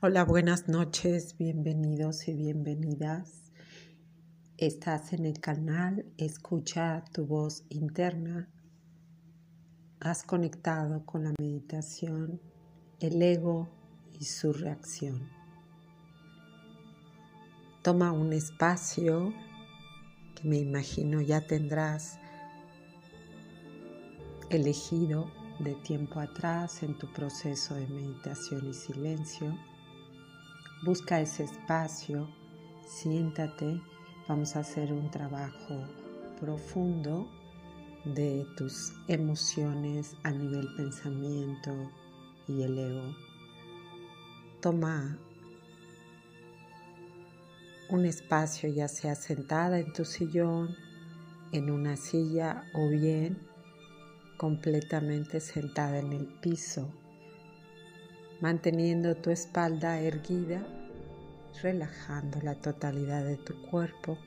Hola, buenas noches, bienvenidos y bienvenidas. Estás en el canal Escucha tu voz interna. Has conectado con la meditación, el ego y su reacción. Toma un espacio que me imagino ya tendrás elegido de tiempo atrás en tu proceso de meditación y silencio Busca ese espacio, siéntate, vamos a hacer un trabajo profundo de tus emociones a nivel pensamiento y el ego. Toma un espacio ya sea sentada en tu sillón, en una silla o bien completamente sentada en el piso manteniendo tu espalda erguida, relajando la totalidad de tu cuerpo.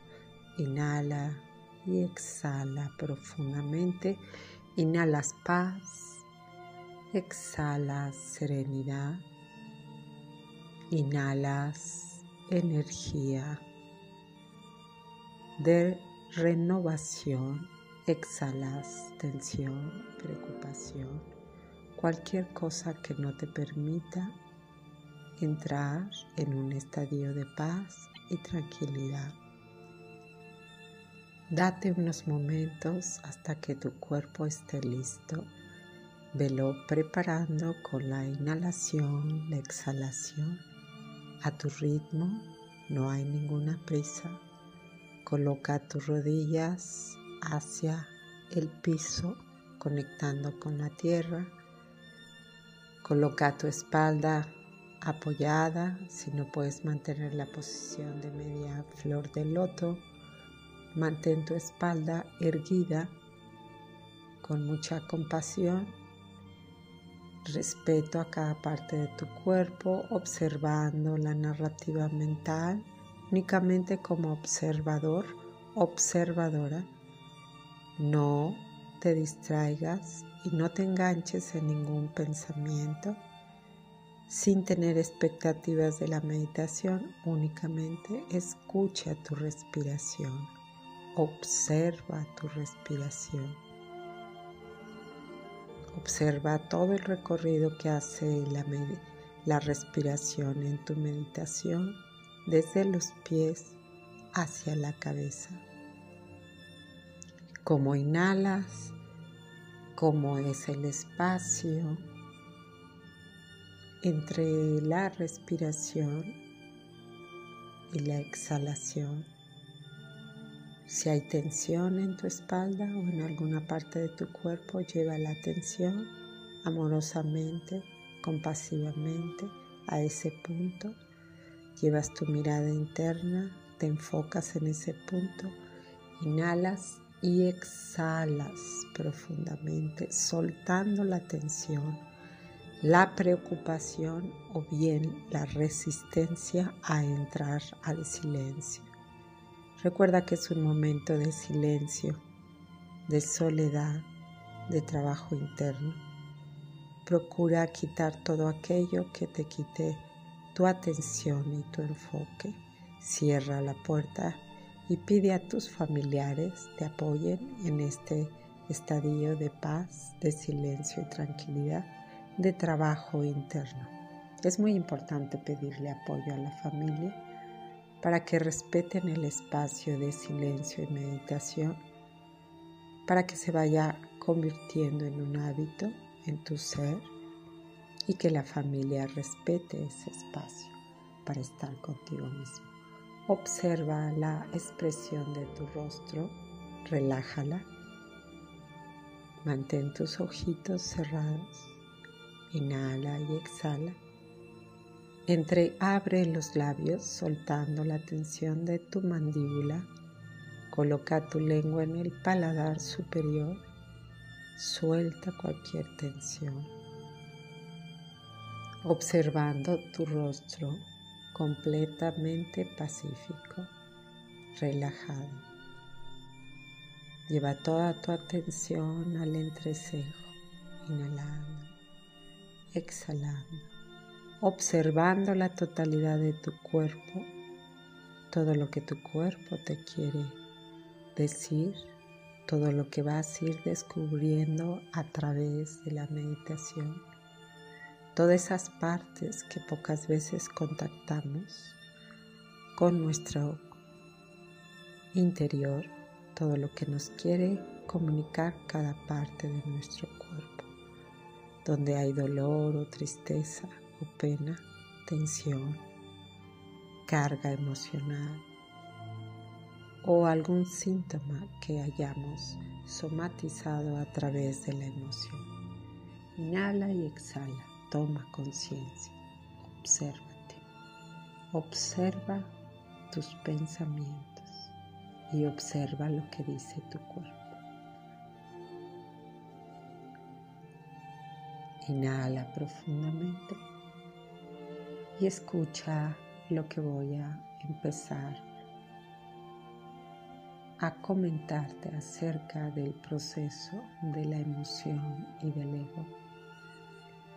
Inhala y exhala profundamente. Inhalas paz, exhalas serenidad, inhalas energía de renovación, exhalas tensión, preocupación cualquier cosa que no te permita entrar en un estadio de paz y tranquilidad. Date unos momentos hasta que tu cuerpo esté listo. Velo preparando con la inhalación, la exhalación. A tu ritmo, no hay ninguna prisa. Coloca tus rodillas hacia el piso, conectando con la tierra Coloca tu espalda apoyada, si no puedes mantener la posición de media flor de loto, mantén tu espalda erguida con mucha compasión, respeto a cada parte de tu cuerpo, observando la narrativa mental únicamente como observador, observadora. No te distraigas y no te enganches en ningún pensamiento sin tener expectativas de la meditación, únicamente escucha tu respiración, observa tu respiración. Observa todo el recorrido que hace la, la respiración en tu meditación desde los pies hacia la cabeza. Como inhalas, cómo es el espacio entre la respiración y la exhalación. Si hay tensión en tu espalda o en alguna parte de tu cuerpo, lleva la atención amorosamente, compasivamente a ese punto. Llevas tu mirada interna, te enfocas en ese punto, inhalas y exhalas profundamente, soltando la tensión, la preocupación o bien la resistencia a entrar al silencio. Recuerda que es un momento de silencio, de soledad, de trabajo interno. Procura quitar todo aquello que te quite tu atención y tu enfoque. Cierra la puerta y pide a tus familiares te apoyen en este estadio de paz, de silencio y tranquilidad, de trabajo interno. Es muy importante pedirle apoyo a la familia para que respeten el espacio de silencio y meditación, para que se vaya convirtiendo en un hábito en tu ser y que la familia respete ese espacio para estar contigo mismo. Observa la expresión de tu rostro, relájala. Mantén tus ojitos cerrados. Inhala y exhala. Entreabre los labios soltando la tensión de tu mandíbula. Coloca tu lengua en el paladar superior. Suelta cualquier tensión. Observando tu rostro completamente pacífico, relajado. Lleva toda tu atención al entrecejo, inhalando, exhalando. observando la totalidad de tu cuerpo, todo lo que tu cuerpo te quiere decir, todo lo que vas a ir descubriendo a través de la meditación, todas esas partes que pocas veces contactamos con nuestro interior, todo lo que nos quiere comunicar cada parte de nuestro cuerpo, donde hay dolor o tristeza, pena, tensión, carga emocional o algún síntoma que hayamos somatizado a través de la emoción. Inhala y exhala, toma conciencia, obsérvate, observa tus pensamientos y observa lo que dice tu cuerpo. Inhala profundamente y escucha lo que voy a empezar a comentarte acerca del proceso de la emoción y del ego.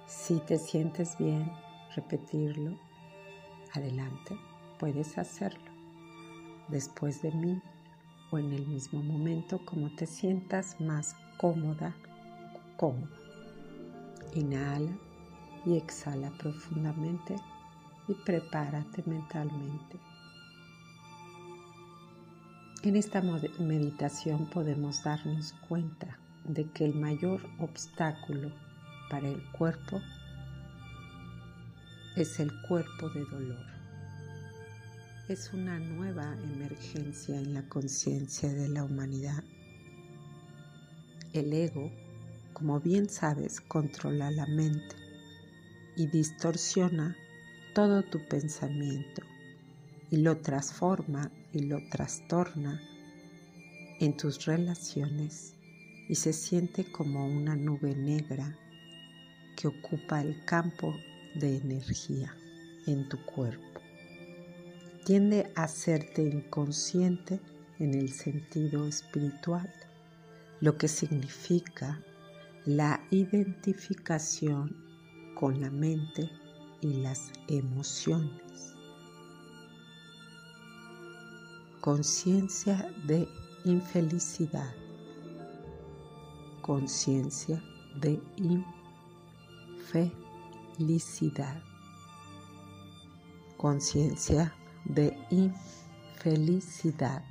Si te sientes bien repetirlo, adelante, puedes hacerlo. Después de mí o en el mismo momento como te sientas más cómoda, cómodo. Inhala y exhala profundamente y prepárate mentalmente. En esta meditación podemos darnos cuenta de que el mayor obstáculo para el cuerpo es el cuerpo de dolor. Es una nueva emergencia en la conciencia de la humanidad. El ego, como bien sabes, controla la mente y distorsiona todo tu pensamiento y lo transforma y lo trastorna en tus relaciones y se siente como una nube negra que ocupa el campo de energía en tu cuerpo. Tiende a hacerte inconsciente en el sentido espiritual, lo que significa la identificación con la mente y las emociones. Conciencia de infelicidad. Conciencia de infelicidad. Conciencia de infelicidad.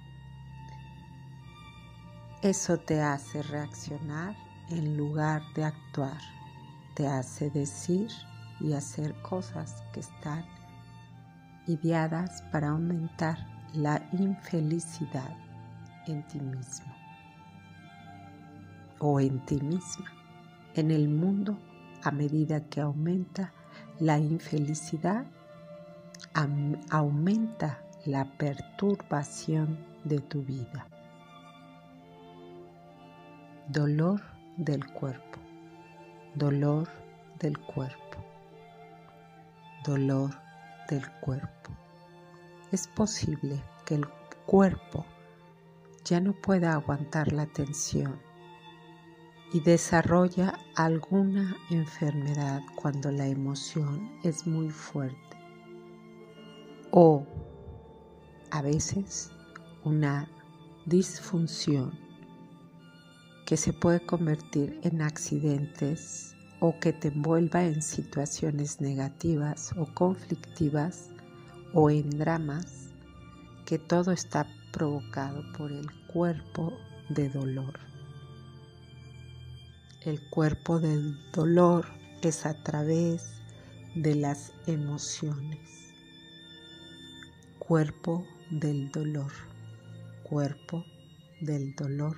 Eso te hace reaccionar en lugar de actuar. Te hace decir y hacer cosas que están ideadas para aumentar la infelicidad en ti mismo o en ti misma. En el mundo, a medida que aumenta la infelicidad, aumenta la perturbación de tu vida. Dolor del cuerpo, dolor del cuerpo dolor del cuerpo. Es posible que el cuerpo ya no pueda aguantar la tensión y desarrolla alguna enfermedad cuando la emoción es muy fuerte o a veces una disfunción que se puede convertir en accidentes o que te envuelva en situaciones negativas o conflictivas o en dramas, que todo está provocado por el cuerpo de dolor. El cuerpo del dolor es a través de las emociones. Cuerpo del dolor, cuerpo del dolor.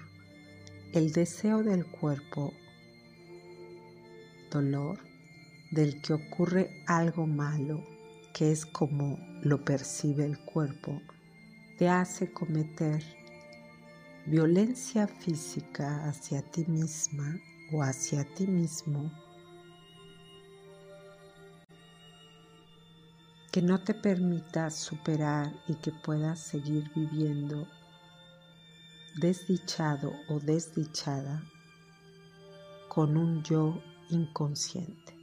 El deseo del cuerpo dolor del que ocurre algo malo, que es como lo percibe el cuerpo, te hace cometer violencia física hacia ti misma o hacia ti mismo que no te permita superar y que puedas seguir viviendo desdichado o desdichada con un yo inconsciente.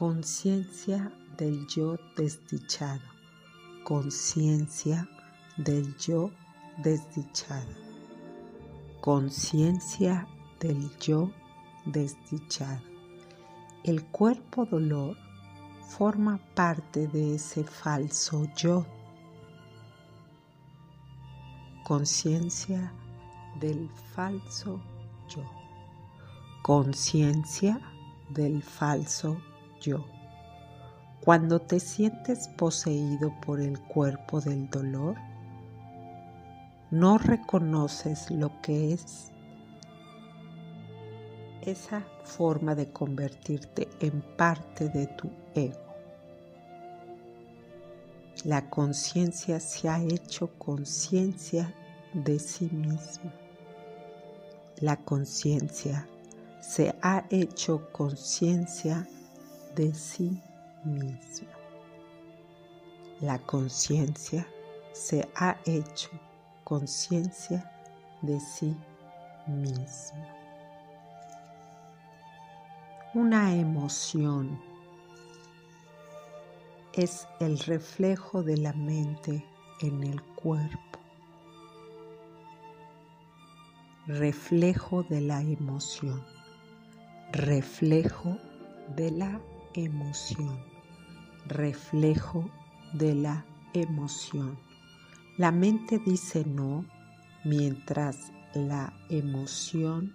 conciencia del yo desdichado, conciencia del yo desdichado, conciencia del yo desdichado. El cuerpo dolor forma parte de ese falso yo. Conciencia del falso yo. Conciencia del falso yo. Cuando te sientes poseído por el cuerpo del dolor, no reconoces lo que es esa forma de convertirte en parte de tu ego. La conciencia se ha hecho conciencia de sí misma. La conciencia se ha hecho conciencia de sí misma. La conciencia se ha hecho conciencia de sí misma. Una emoción es el reflejo de la mente en el cuerpo, reflejo de la emoción, reflejo de la emoción, reflejo de la emoción. La mente dice no mientras la emoción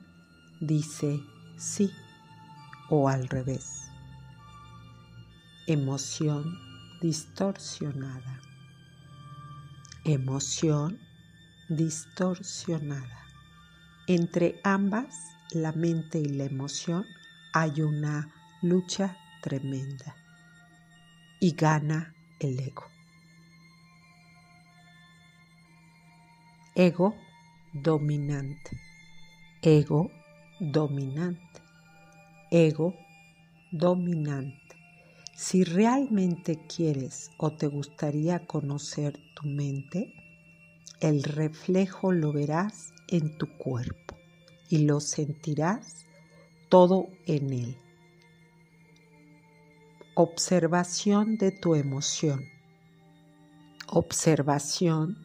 dice sí o al revés. Emoción distorsionada. Emoción distorsionada. Entre ambas, la mente y la emoción, hay una lucha tremenda y gana el ego. Ego dominante, ego dominante, ego dominante. Si realmente quieres o te gustaría conocer tu mente, el reflejo lo verás en tu cuerpo y lo sentirás todo en él. Observación de tu emoción. Observación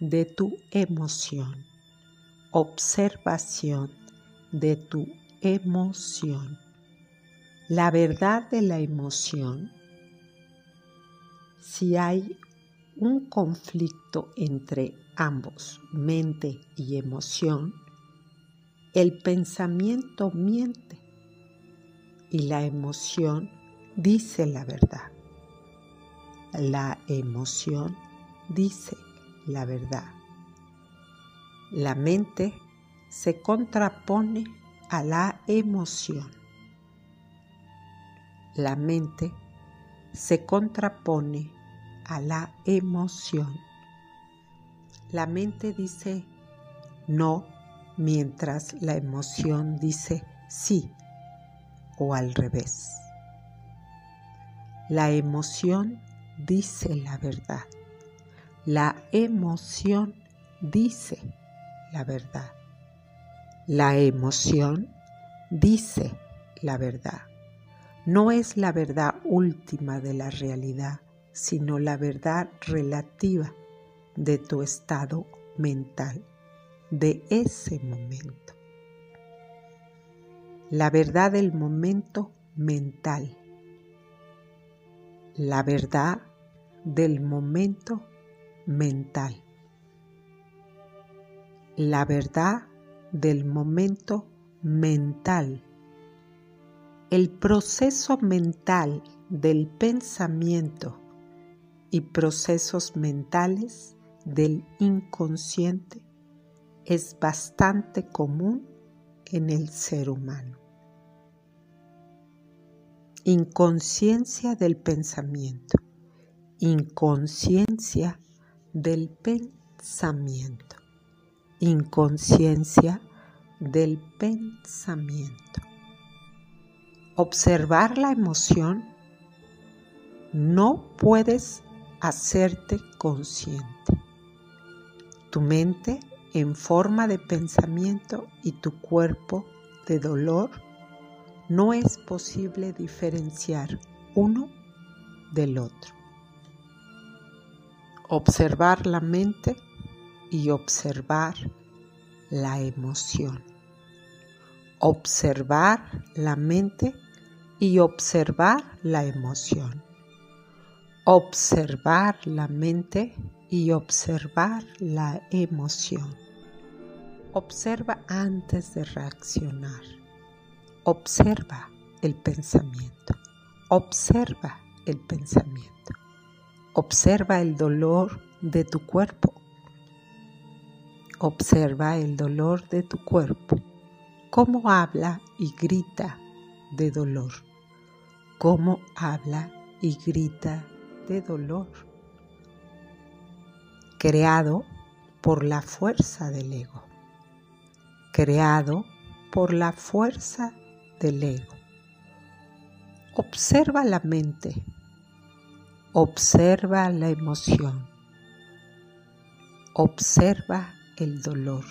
de tu emoción. Observación de tu emoción. La verdad de la emoción, si hay un conflicto entre ambos, mente y emoción, el pensamiento miente y la emoción dice la verdad. La emoción dice la verdad. La mente se contrapone a la emoción la mente se contrapone a la emoción. La mente dice no mientras la emoción dice sí o al revés. La emoción dice la verdad. La emoción dice la verdad. La emoción dice la verdad no es la verdad última de la realidad, sino la verdad relativa de tu estado mental, de ese momento. La verdad del momento mental. La verdad del momento mental. La verdad del momento mental el proceso mental del pensamiento y procesos mentales del inconsciente es bastante común en el ser humano. Inconsciencia del pensamiento, inconsciencia del pensamiento, inconsciencia del pensamiento observar la emoción, no puedes hacerte consciente. Tu mente en forma de pensamiento y tu cuerpo de dolor no es posible diferenciar uno del otro. Observar la mente y observar la emoción. Observar la mente y observar la emoción. Observar la mente y observar la emoción. Observa antes de reaccionar. Observa el pensamiento. Observa el pensamiento. Observa el dolor de tu cuerpo. Observa el dolor de tu cuerpo. Cómo habla y grita de dolor. Cómo habla y grita de dolor. Creado por la fuerza del ego. Creado por la fuerza del ego. Observa la mente. Observa la emoción. Observa el dolor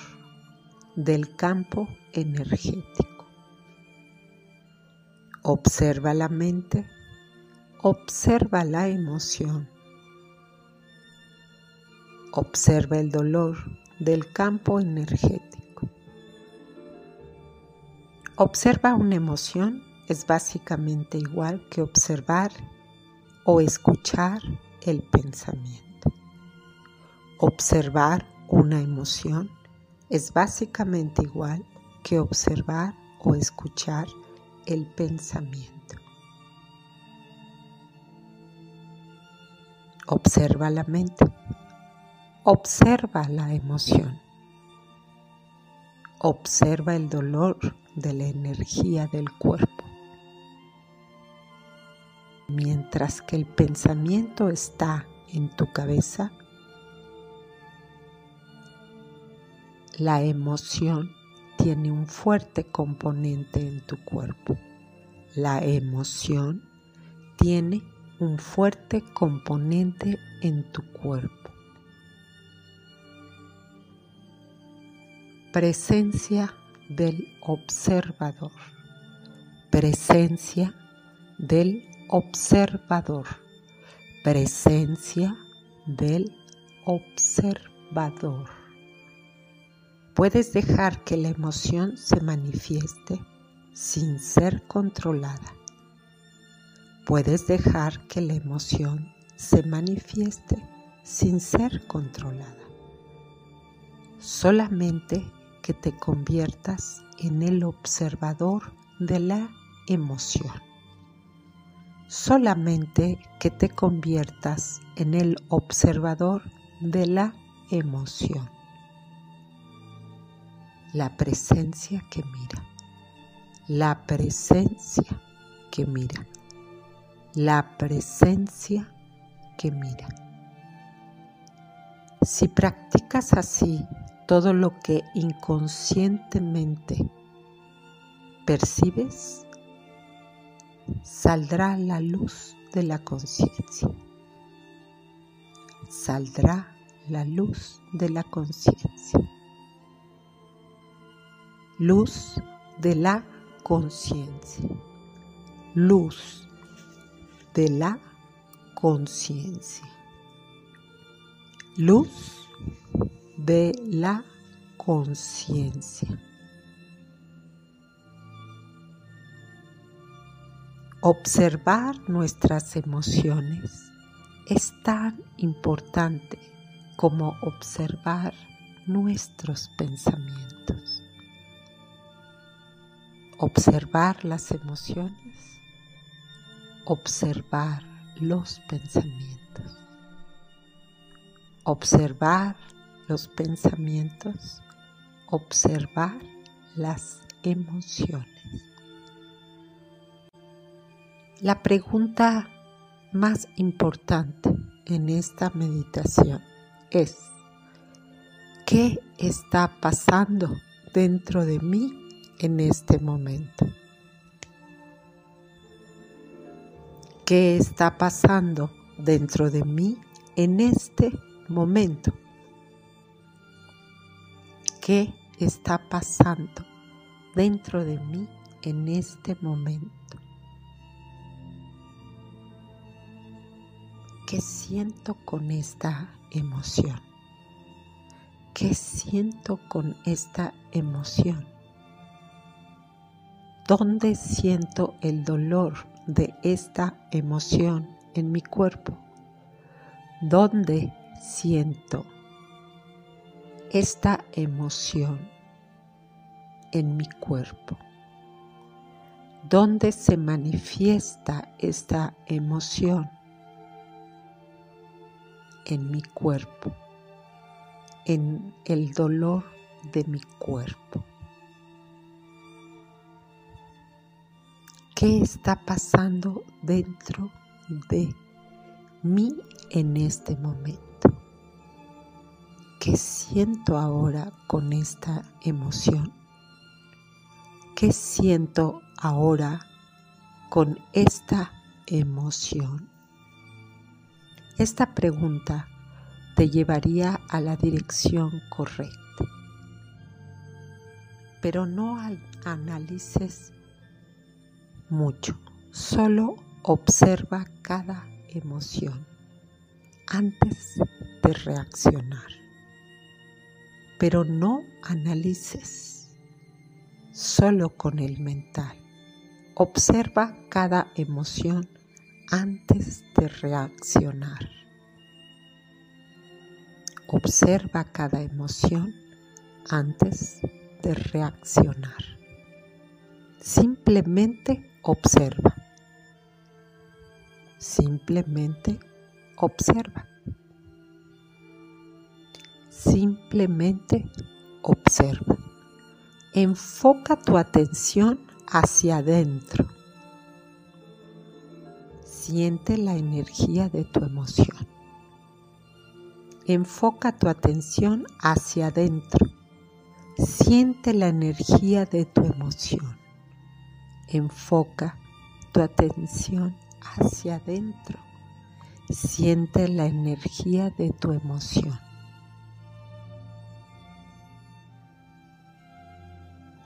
del campo energético. Observa la mente. Observa la emoción. Observa el dolor del campo energético. Observa una emoción es básicamente igual que observar o escuchar el pensamiento. Observar una emoción es básicamente igual que observar o escuchar el pensamiento. Observa la mente. Observa la emoción. Observa el dolor de la energía del cuerpo. Mientras que el pensamiento está en tu cabeza, la emoción tiene un fuerte componente en tu cuerpo. La emoción tiene un fuerte componente en tu cuerpo. Presencia del observador. Presencia del observador. Presencia del observador. Puedes dejar que la emoción se manifieste sin ser controlada Puedes dejar que la emoción se manifieste sin ser controlada. Solamente que te conviertas en el observador de la emoción. Solamente que te conviertas en el observador de la emoción. La presencia que mira. La presencia que mira la presencia que mira. Si practicas así todo lo que inconscientemente percibes, saldrá la luz de la conciencia. Saldrá la luz de la conciencia. Luz de la conciencia. Luz de la conciencia. Luz de la conciencia. Observar nuestras emociones es tan importante como observar nuestros pensamientos. Observar las emociones observar los pensamientos. Observar los pensamientos, observar las emociones. La pregunta más importante en esta meditación es, ¿qué está pasando dentro de mí en este momento? qué está pasando dentro de mí en este momento. ¿Qué está pasando dentro de mí en este momento. ¿Qué siento con esta emoción? ¿Qué siento con esta emoción? ¿Dónde siento el dolor de esta emoción en mi cuerpo? ¿Dónde siento esta emoción en mi cuerpo? ¿Dónde se manifiesta esta emoción en mi cuerpo, en el dolor de mi cuerpo. ¿Qué está pasando dentro de mí en este momento? ¿Qué siento ahora con esta emoción? ¿Qué siento ahora con esta emoción? Esta pregunta te llevaría a la dirección correcta, pero no analices mucho, solo observa cada emoción antes de reaccionar, pero no analices solo con el mental. Observa cada emoción antes de reaccionar. Observa cada emoción antes de reaccionar. Simplemente observa. Simplemente observa. Simplemente observa. Enfoca tu atención hacia adentro Siente la energía de tu emoción. Enfoca tu atención hacia adentro. Siente la energía de tu emoción. Enfoca tu atención hacia adentro. Siente la energía de tu emoción.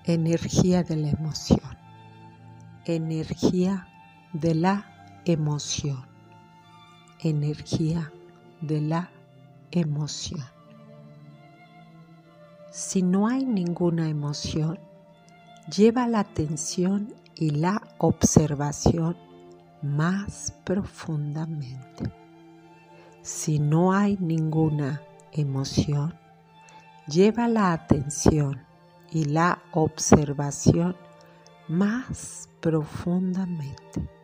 Energía de la emoción. Energía de la emoción, energía de la emoción. Si no hay ninguna emoción, lleva la atención y la observación más profundamente. Si no hay ninguna emoción, lleva la atención y la observación más profundamente.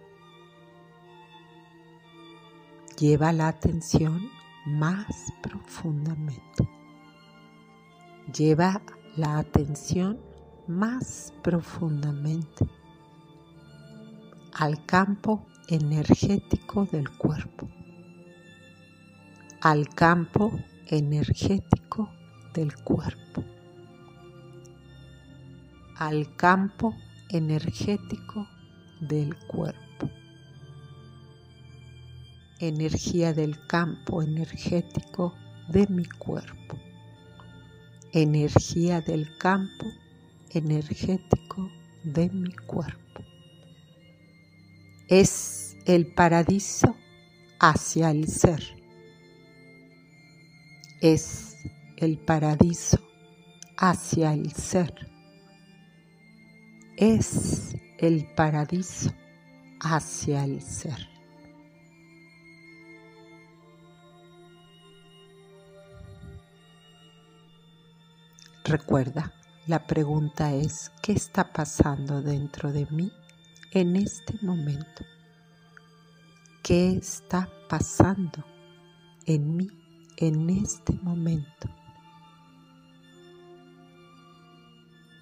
Lleva la atención más profundamente. Lleva la atención más profundamente al campo energético del cuerpo, al campo energético del cuerpo, al campo energético del cuerpo energía del campo energético de mi cuerpo, energía del campo energético de mi cuerpo. Es el paraíso hacia el ser. Es el paraíso hacia el ser. Es el paraíso hacia el ser. Recuerda, la pregunta es, ¿qué está pasando dentro de mí en este momento? ¿Qué está pasando en mí en este momento?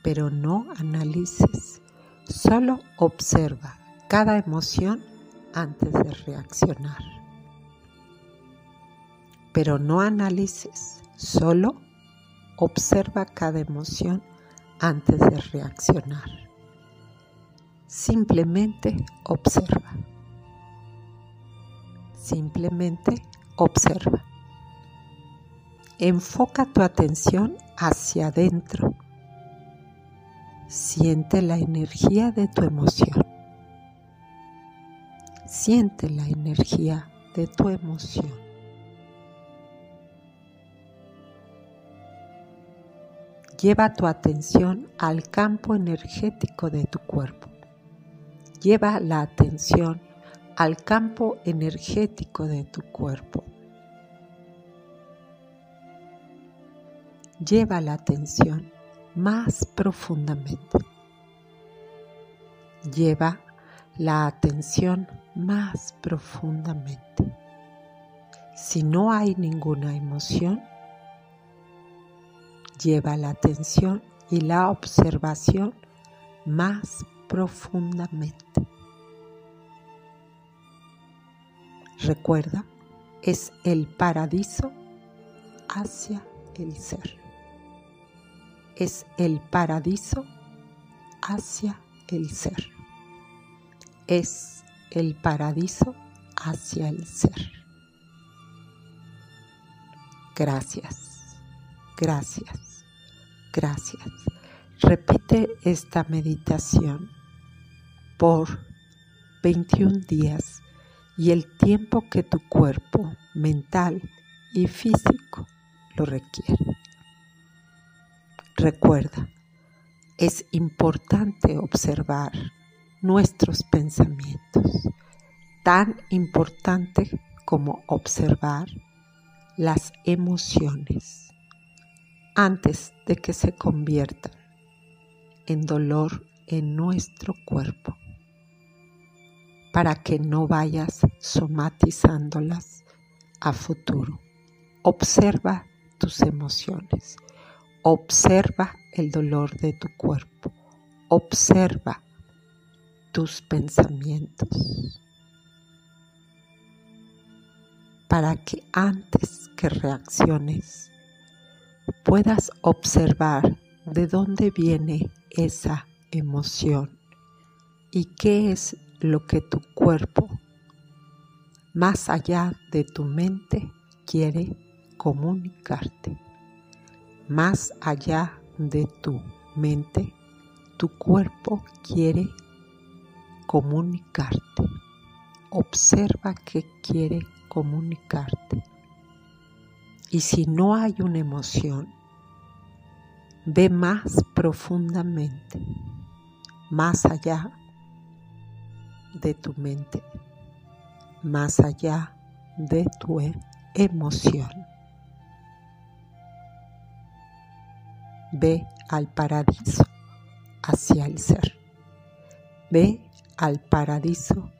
Pero no analices, solo observa cada emoción antes de reaccionar. Pero no analices, solo Observa cada emoción antes de reaccionar. Simplemente observa. Simplemente observa. Enfoca tu atención hacia adentro. siente la energía de tu emoción. Siente la energía de tu emoción. Lleva tu atención al campo energético de tu cuerpo. Lleva la atención al campo energético de tu cuerpo. Lleva la atención más profundamente. Lleva la atención más profundamente. Si no hay ninguna emoción, lleva la atención y la observación más profundamente. Recuerda, es el paraíso hacia el ser. Es el paraíso hacia el ser. Es el paraíso hacia el ser. Gracias, gracias, gracias. Repite esta meditación por 21 días y el tiempo que tu cuerpo mental y físico lo requiere. Recuerda, es importante observar nuestros pensamientos, tan importante como observar las emociones antes de que se conviertan en dolor en nuestro cuerpo para que no vayas somatizándolas a futuro. Observa tus emociones, observa el dolor de tu cuerpo, observa tus pensamientos para que antes que reacciones puedas observar de dónde viene esa emoción y qué es lo que tu cuerpo, más allá de tu mente, quiere comunicarte. Más allá de tu mente, tu cuerpo quiere comunicarte. Observa qué quiere comunicarte. Y si no hay una emoción, ve más profundamente, más allá de tu mente, más allá de tu e-, emoción. Ve al paraíso hacia el ser. Ve al paraíso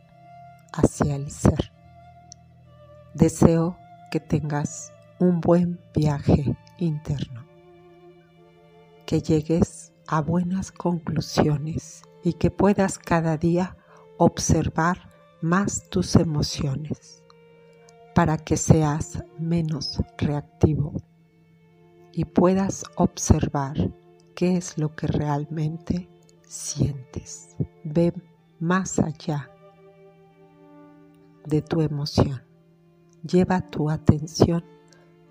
hacia el ser. Deseo que tengas un buen viaje interno, que llegues a buenas conclusiones y que puedas cada día observar más tus emociones para que seas menos reactivo y puedas observar qué es lo que realmente sientes. Ve más allá de tu emoción. Lleva tu atención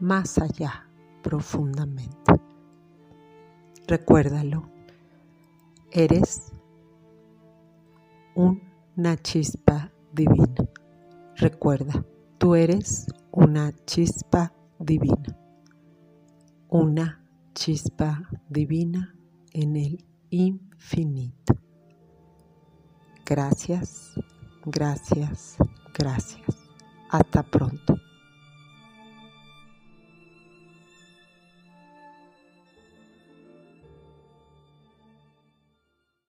más allá profundamente. Recuérdalo, eres un una chispa divina. Recuerda, tú eres una chispa divina. Una chispa divina en el infinito. Gracias, gracias, gracias. Hasta pronto.